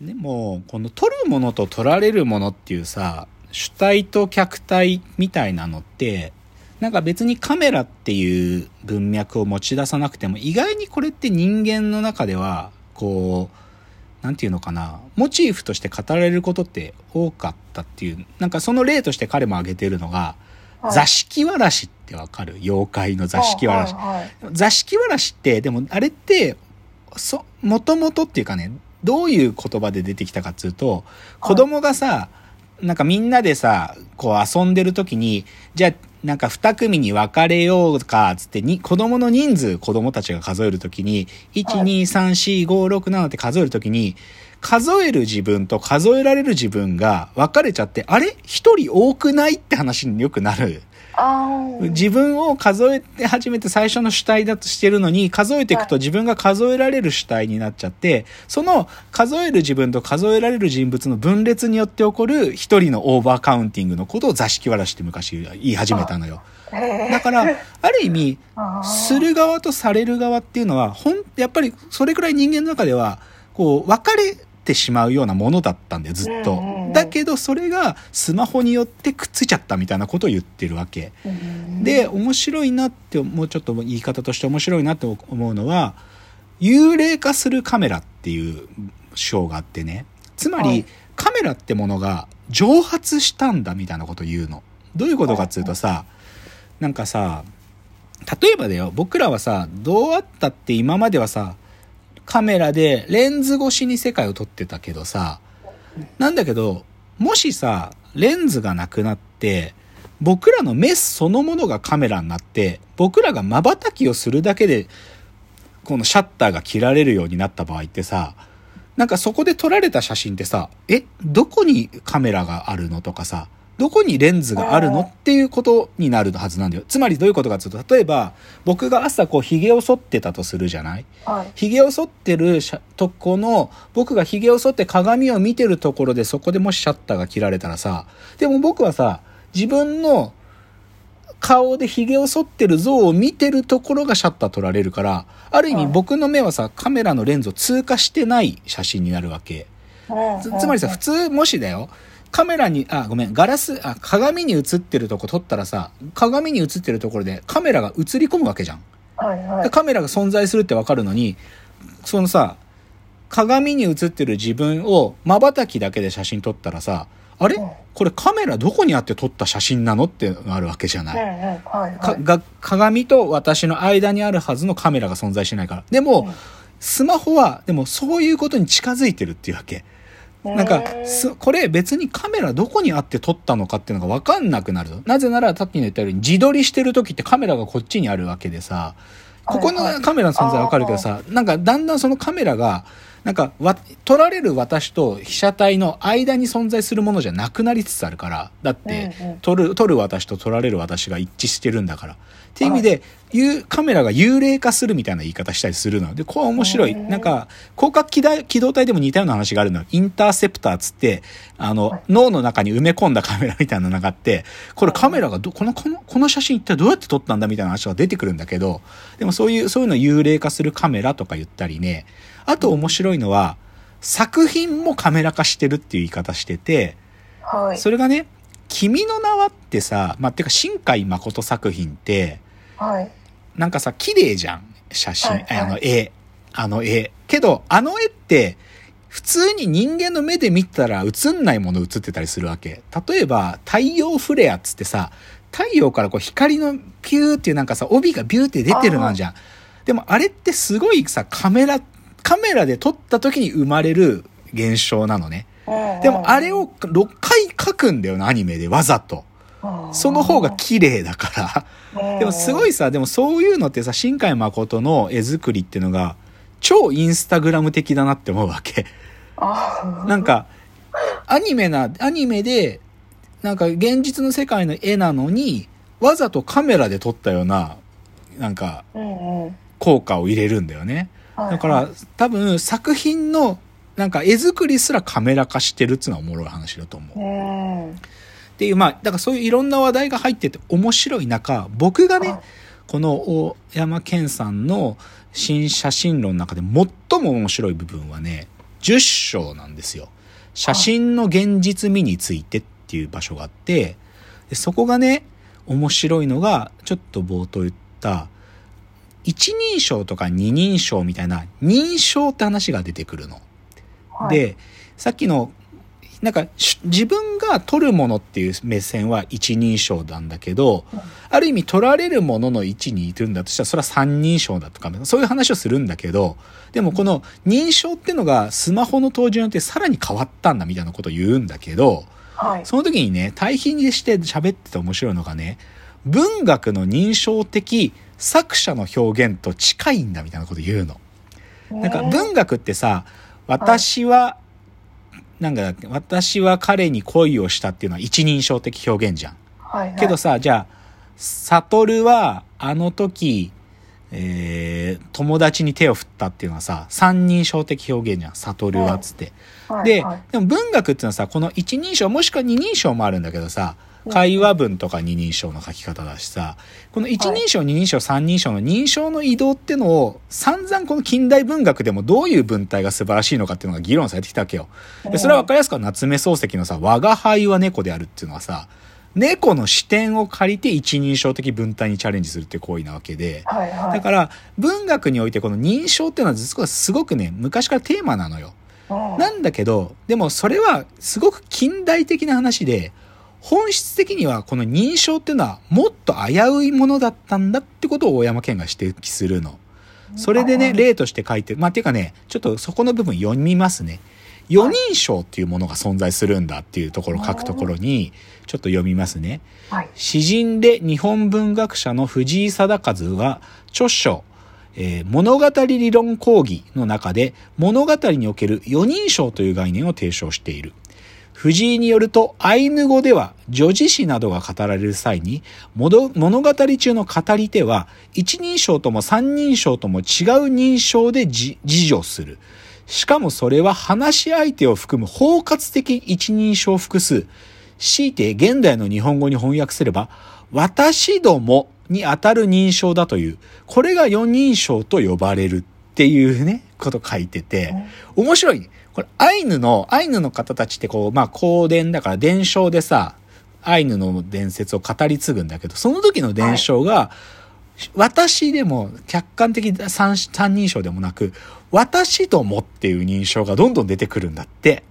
でも、この撮るものと撮られるものっていうさ、主体と客体みたいなのって、なんか別にカメラっていう文脈を持ち出さなくても、意外にこれって人間の中では、こう、なんていうのかな、モチーフとして語られることって多かったっていう、なんかその例として彼も挙げてるのが、はい。座敷わらしってわかる？妖怪の座敷わらし。はいはいはい座敷わらしって、でもあれって、そ、もともとっていうかね、どういう言葉で出てきたかっつうと、子供がさ、なんかみんなでさ、こう遊んでる時に、じゃあ、なんか二組に分かれようか、つってに、子供の人数、子供たちが数えるときに、1、2、3、4、5、6、7って数えるときに、数える自分と数えられる自分が分かれちゃって、あれ？一人多くない？って話によくなる。自分を数えて初めて最初の主体だとしてるのに、数えていくと自分が数えられる主体になっちゃって、その数える自分と数えられる人物の分裂によって起こる一人のオーバーカウンティングのことを座敷わらしって昔言い始めたのよ。だから、ある意味、する側とされる側っていうのは、ほん、やっぱりそれくらい人間の中では、こう、分かれてしまうようなものだったんだよ、ずっと。だけど、それがスマホによってくっついちゃったみたいなことを言ってるわけ。うんで、面白いなって、もうちょっと言い方として面白いなと思うのは、幽霊化するカメラっていう章があってね。つまり、はいカメラってものが蒸発したんだみたいなことを言うの。どういうことかっつうとさ、なんかさ、例えばだよ、僕らはさ、どうあったって今まではさ、カメラでレンズ越しに世界を撮ってたけどさ、なんだけど、もしさ、レンズがなくなって、僕らの目そのものがカメラになって、僕らが瞬きをするだけで、このシャッターが切られるようになった場合ってさ、なんかそこで撮られた写真ってさ、え、どこにカメラがあるのとかさ、どこにレンズがあるの？っていうことになるはずなんだよ。つまりどういうことかっていうと、例えば、僕が朝こう髭を剃ってたとするじゃない？はい。髭を剃ってるとこの、僕が髭を剃って鏡を見てるところでそこでもしシャッターが切られたらさ、でも僕はさ、自分の顔で髭を剃ってる像を見てるところがシャッター取られるから、ある意味はい。僕の目はさ、カメラのレンズを通過してない写真になるわけ。つつまりさ、普通、もしだよ、カメラに、あ、ごめん、ガラス、あ、鏡に映ってるとこ撮ったらさ、鏡に映ってるところでカメラが映り込むわけじゃん。はいはいでカメラが存在するってわかるのに、そのさ、鏡に映ってる自分を瞬きだけで写真撮ったらさ、あれ？うんこれカメラどこにあって撮った写真なのってなるわけじゃない。はいはいかが鏡と私の間にあるはずのカメラが存在しないから。でも、うんスマホは、でもそういうことに近づいてるっていうわけ。なんか、すこれ別にカメラどこにあって撮ったのかっていうのが分かんなくなるぞ。なぜなら、さっきの言ったように自撮りしてる時ってカメラがこっちにあるわけでさ、ここのカメラの存在分かるけどさ、なんかだんだんそのカメラが、なんかわ、撮られる私と被写体の間に存在するものじゃなくなりつつあるから。だってうんうん、撮る、撮る私と撮られる私が一致してるんだから。っていう意味で、カメラが幽霊化するみたいな言い方したりするの。で、これ面白い。うんなんか、広角機動機動隊でも似たような話があるのよ。インターセプターっつって、あの、脳の中に埋め込んだカメラみたいなのがあって、これカメラがど、この、この、この写真一体どうやって撮ったんだみたいな話が出てくるんだけど、でもそういう、そういうのを幽霊化するカメラとか言ったりね。あと面白いのは、作品もカメラ化してるっていう言い方してて、はいそれがね、君の名はってさ、まあ、てか、新海誠作品って、はいなんかさ、綺麗じゃん。写真、はいはいあの絵。あの絵。けど、あの絵って、普通に人間の目で見たら映んないもの映ってたりするわけ。例えば、太陽フレアっつってさ、太陽からこう光のピューっていうなんかさ、帯がビューって出てるのあんじゃん。でもあれってすごいさ、カメラ、カメラで撮った時に生まれる現象なのね。でもあれを6回描くんだよな、アニメでわざと。その方が綺麗だから。でもすごいいさ、でもそういうのってさ、新海誠の絵作りっていうのが、超インスタグラム的だなって思うわけ。なんか、アニメな、アニメで、なんか現実の世界の絵なのに、わざとカメラで撮ったような、なんか、効果を入れるんだよね。はいだから、多分作品の、なんか絵作りすらカメラ化してるっつうのはおもろい話だと思う。うんっていう、まあ、だからそういういろんな話題が入ってて面白い中、僕がねはい、この大山健さんの新写真論の中で最も面白い部分はね、10章なんですよ。写真の現実味についてっていう場所があって、でそこがね、面白いのが、ちょっと冒頭言った、一人称とか二人称みたいな認証って話が出てくるの。はい、で、さっきの、なんかし自分が取るものっていう目線は一人称なんだけど、うんある意味取られるものの位置にいるんだとしたらそれは三人称だとか、そういう話をするんだけど、でもこの認証ってのがスマホの登場によってさらに変わったんだみたいなことを言うんだけど、はい。その時にね、対比にして喋ってて面白いのがね、文学の認証的作者の表現と近いんだみたいなこと言うの。なんか文学ってさ、私は、なんか、私は彼に恋をしたっていうのは一人称的表現じゃん。はい、けどさ、じゃあ、悟はあの時、えー、友達に手を振ったっていうのはさ、三人称的表現じゃん。悟はっつって。はい、ではい、でも文学っていうのはさ、この一人称もしくは二人称もあるんだけどさ、会話文とか二人称の書き方だしさ、この一人称、二人称、三人称の認証の移動ってのを散々この近代文学でもどういう文体が素晴らしいのかっていうのが議論されてきたわけよ。でそれは分かりやすくは夏目漱石のさ、我が輩は猫であるっていうのはさ、猫の視点を借りて一人称的文体にチャレンジするっていう行為なわけで、はい、はい。だから文学においてこの認証っていうのは実はすごくね、昔からテーマなのよ。うんなんだけど、でもそれはすごく近代的な話で、本質的にはこの認証っていうのはもっと危ういものだったんだってことを大山健が指摘するの。それでね、例として書いてる。まあ、ていうかね、ちょっとそこの部分読みますね。四人称っていうものが存在するんだっていうところを書くところに、ちょっと読みますね。はい。詩人で日本文学者の藤井貞和は著書、えー物語理論講義の中で物語における四人称という概念を提唱している。藤井によるとアイヌ語では女児詩などが語られる際に物語中の語り手は一人称とも三人称とも違う認証で自自助する。しかもそれは話し相手を含む包括的一人称複数。強いて現代の日本語に翻訳すれば、私どもに当たる認証だという、これが四人称と呼ばれるっていうね、こと書いてて、面白いね。これ、アイヌの、アイヌの方たちってこう、まあ、公伝だから伝承でさ、アイヌの伝説を語り継ぐんだけど、その時の伝承が、私でも客観的三三人称でもなく、私どもっていう認証がどんどん出てくるんだって。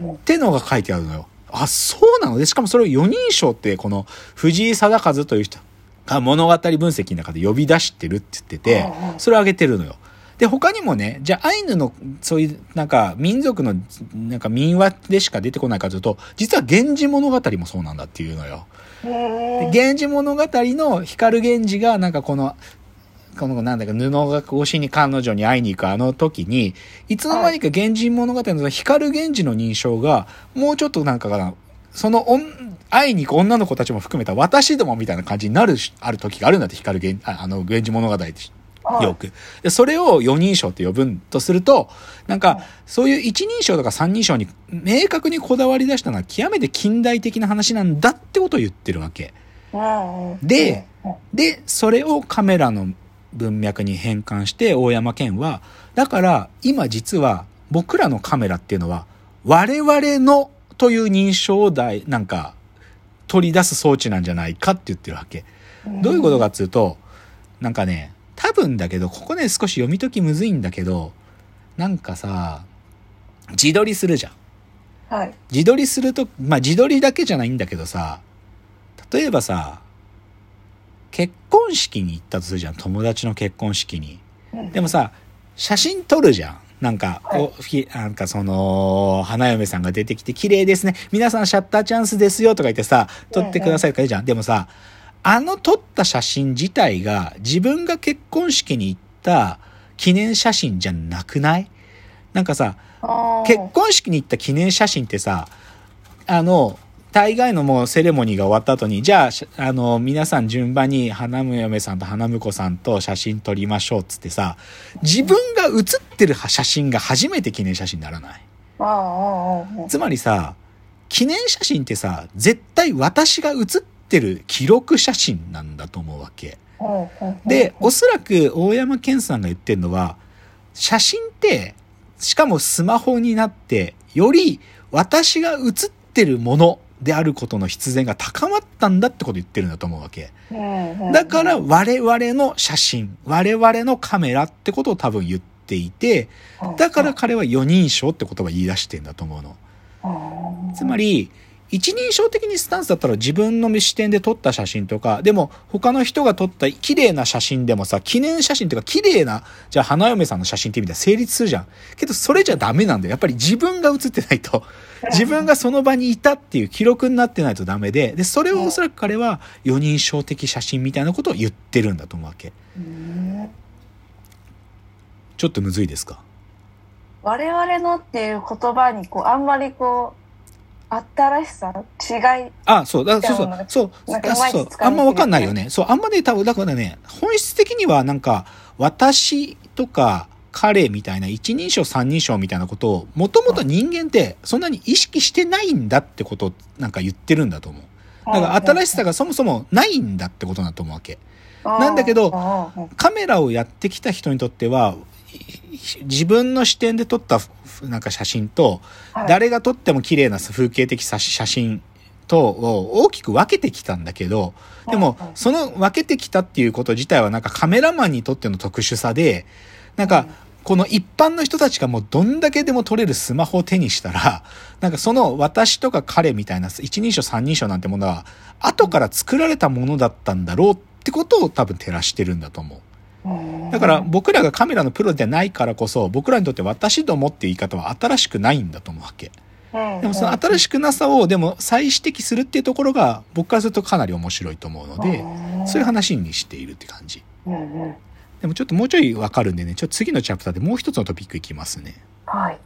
うんってのが書いてあるのよ。あ、そうなの？で、しかもそれを四人称って、この藤井貞和という人が物語分析の中で呼び出してるって言っててそれを挙げてるのよ。で、他にもね、じゃあアイヌの、そういう、なんか、民族の、なんか民話でしか出てこないかというと、実は源氏物語もそうなんだっていうのよ。源氏物語の光源氏が、なんかこの、このなんだか布が越しに彼女に会いに行くあの時に、いつの間にか源氏物語の光源氏の認証が、もうちょっとなんかかな、そのおん会いに行く女の子たちも含めた私どもみたいな感じになるし、ある時があるんだって、光源、ああの、源氏物語よく。で、それを四人称って呼ぶんとすると、なんか、そういう一人称とか三人称に明確にこだわり出したのは極めて近代的な話なんだってことを言ってるわけ。でうんで、それをカメラの文脈に変換して大山健は、だから今実は僕らのカメラっていうのは我々のという認証を大なんか取り出す装置なんじゃないかって言ってるわけ。どういうことかっていうと、なんかね、多分だけど、ここね少し読み解きむずいんだけど、なんかさ、自撮りするじゃん。はい。自撮りすると、まあ自撮りだけじゃないんだけどさ、例えばさ、結婚式に行ったとするじゃん。友達の結婚式に。でもさ、写真撮るじゃん。なんか、はいおひなんかその、花嫁さんが出てきて、綺麗ですね。皆さんシャッターチャンスですよとか言ってさ、撮ってくださいとか言うじゃん。でもさ、あの撮った写真自体が自分が結婚式に行った記念写真じゃなくない？なんかさ、結婚式に行った記念写真ってさ、あの、大概のもうセレモニーが終わった後に、じゃあ、しあの、皆さん順番に花嫁さんと花婿さんと写真撮りましょうっつってさ、自分が写ってる写真が初めて記念写真にならない？つまりさ、記念写真ってさ、絶対私が写ってる記録写真なんだと思うわけ。で、おそらく大山健さんが言ってるのは、写真って、しかもスマホになって、より私が映ってるものであることの必然が高まったんだってことを言ってるんだと思うわけ。うんだから、我々の写真、我々のカメラってことを多分言っていて、だから彼は四人称って言葉を言い出してんだと思うの。うんつまり、一人称的にスタンスだったら自分の視点で撮った写真とか、でも他の人が撮った綺麗な写真でもさ、記念写真とか綺麗な、じゃあ花嫁さんの写真って意味では成立するじゃん。けどそれじゃダメなんだよ。やっぱり自分が写ってないと。自分がその場にいたっていう記録になってないとダメで、で、それをおそらく彼は四人称的写真みたいなことを言ってるんだと思うわけ。うんちょっとむずいですか？我々のっていう言葉にこうあんまりこう新しさ違いあ、そう、だそうそう、そう、なんかあそうあんまわかんないよね。そう、あんまね、多分、だからね、本質的にはなんか、私とか彼みたいな一人称三人称みたいなことを、もともと人間ってそんなに意識してないんだってことをなんか言ってるんだと思う。だから新しさがそもそもないんだってことだと思うわけ。なんだけどどカメラをやってきた人にとっては、い自分の視点で撮ったふなんか写真と、誰が撮っても綺麗な風景的写写真とを大きく分けてきたんだけど、でもその分けてきたっていうこと自体はなんかカメラマンにとっての特殊さで、なんかこの一般の人たちがもうどんだけでも撮れるスマホを手にしたら、なんかその私とか彼みたいな一人称三人称なんてものは後から作られたものだったんだろうってことを多分照らしてるんだと思う。だから僕らがカメラのプロでないからこそ僕らにとって私どもっていう言い方は新しくないんだと思うわけ。でもその新しくなさをでも再指摘するっていうところが僕からするとかなり面白いと思うので、そういう話にしているって感じ。でもちょっともうちょいわかるんでね、ちょっと次のチャプターでもう一つのトピックいきますね。はい